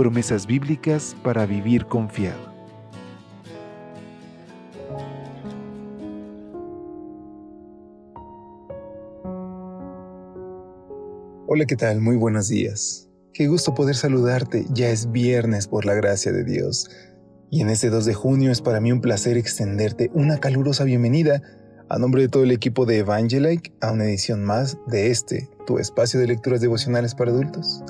Promesas bíblicas para vivir confiado. Hola, ¿qué tal? Muy buenos días. Qué gusto poder saludarte. Ya es viernes por la gracia de Dios. Y en este 2 de junio es para mí un placer extenderte una calurosa bienvenida a nombre de todo el equipo de Evangelike a una edición más de este, tu espacio de lecturas devocionales para adultos.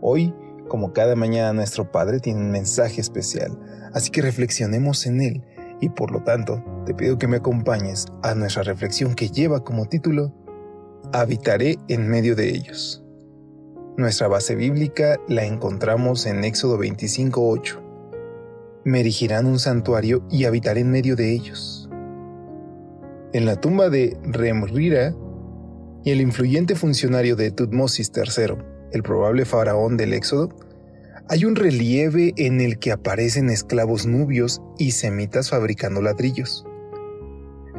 Hoy, como cada mañana, nuestro Padre tiene un mensaje especial, así que reflexionemos en él y por lo tanto te pido que me acompañes a nuestra reflexión que lleva como título habitaré en medio de ellos. Nuestra base bíblica la encontramos en Éxodo 25:8. Me erigirán un santuario y habitaré en medio de ellos. En la tumba de Remrira y el influyente funcionario de Tutmosis III, el probable faraón del Éxodo, hay un relieve en el que aparecen esclavos nubios y semitas fabricando ladrillos.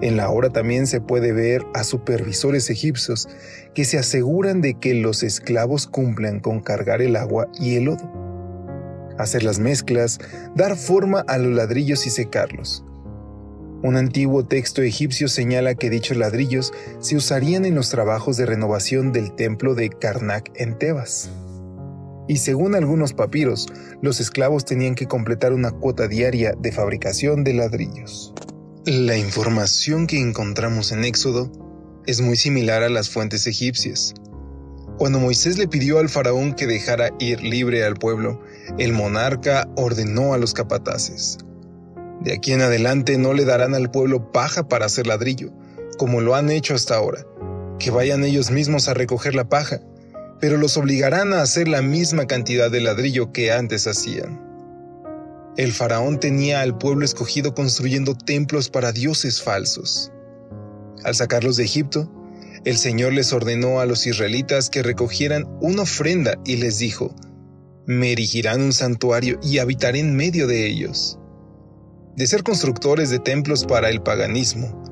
En la obra también se puede ver a supervisores egipcios que se aseguran de que los esclavos cumplan con cargar el agua y el lodo, hacer las mezclas, dar forma a los ladrillos y secarlos. Un antiguo texto egipcio señala que dichos ladrillos se usarían en los trabajos de renovación del templo de Karnak en Tebas. Y según algunos papiros, los esclavos tenían que completar una cuota diaria de fabricación de ladrillos. La información que encontramos en Éxodo es muy similar a las fuentes egipcias. Cuando Moisés le pidió al faraón que dejara ir libre al pueblo, el monarca ordenó a los capataces. De aquí en adelante no le darán al pueblo paja para hacer ladrillo, como lo han hecho hasta ahora, que vayan ellos mismos a recoger la paja, pero los obligarán a hacer la misma cantidad de ladrillo que antes hacían. El faraón tenía al pueblo escogido construyendo templos para dioses falsos. Al sacarlos de Egipto, el Señor les ordenó a los israelitas que recogieran una ofrenda y les dijo, me erigirán un santuario y habitaré en medio de ellos. De ser constructores de templos para el paganismo,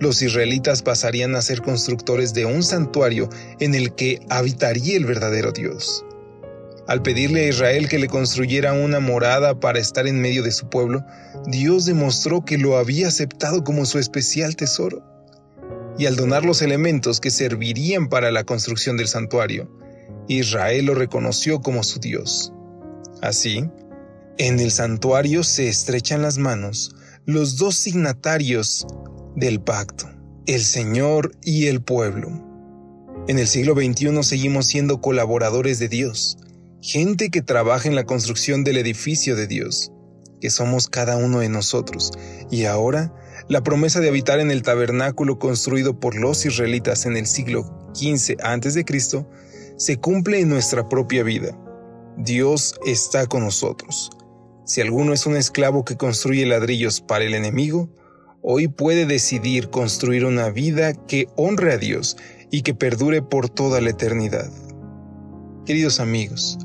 los israelitas pasarían a ser constructores de un santuario en el que habitaría el verdadero Dios. Al pedirle a Israel que le construyera una morada para estar en medio de su pueblo, Dios demostró que lo había aceptado como su especial tesoro. Y al donar los elementos que servirían para la construcción del santuario, Israel lo reconoció como su Dios. Así, en el santuario se estrechan las manos los dos signatarios del pacto, el Señor y el pueblo. En el siglo XXI seguimos siendo colaboradores de Dios, gente que trabaja en la construcción del edificio de Dios, que somos cada uno de nosotros, y ahora la promesa de habitar en el tabernáculo construido por los israelitas en el siglo XV a.C. se cumple en nuestra propia vida. Dios está con nosotros. Si alguno es un esclavo que construye ladrillos para el enemigo, hoy puede decidir construir una vida que honre a Dios y que perdure por toda la eternidad. Queridos amigos,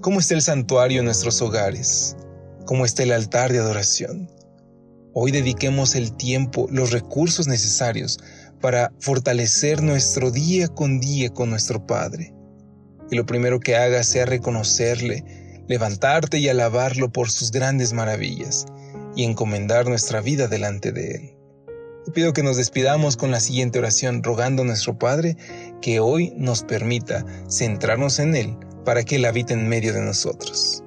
¿Cómo está el santuario en nuestros hogares? ¿Cómo está el altar de adoración? Hoy dediquemos el tiempo, los recursos necesarios para fortalecer nuestro día con día con nuestro Padre. Y lo primero que hagas sea reconocerle, levantarte y alabarlo por sus grandes maravillas y encomendar nuestra vida delante de Él. Te pido que nos despidamos con la siguiente oración rogando a nuestro Padre que hoy nos permita centrarnos en Él para que Él habite en medio de nosotros.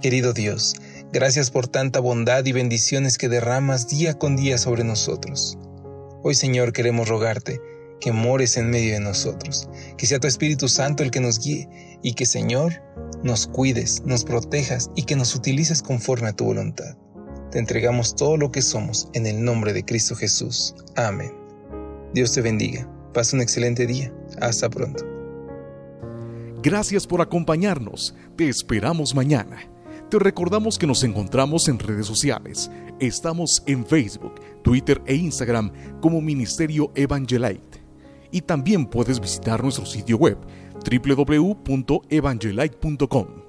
Querido Dios, gracias por tanta bondad y bendiciones que derramas día con día sobre nosotros. Hoy Señor queremos rogarte que mores en medio de nosotros, que sea tu Espíritu Santo el que nos guíe y que Señor nos cuides, nos protejas y que nos utilices conforme a tu voluntad. Te entregamos todo lo que somos en el nombre de Cristo Jesús. Amén. Dios te bendiga. Pasa un excelente día. Hasta pronto. Gracias por acompañarnos. Te esperamos mañana. Te recordamos que nos encontramos en redes sociales. Estamos en Facebook, Twitter e Instagram como Ministerio Evangelite. Y también puedes visitar nuestro sitio web www.evangelite.com.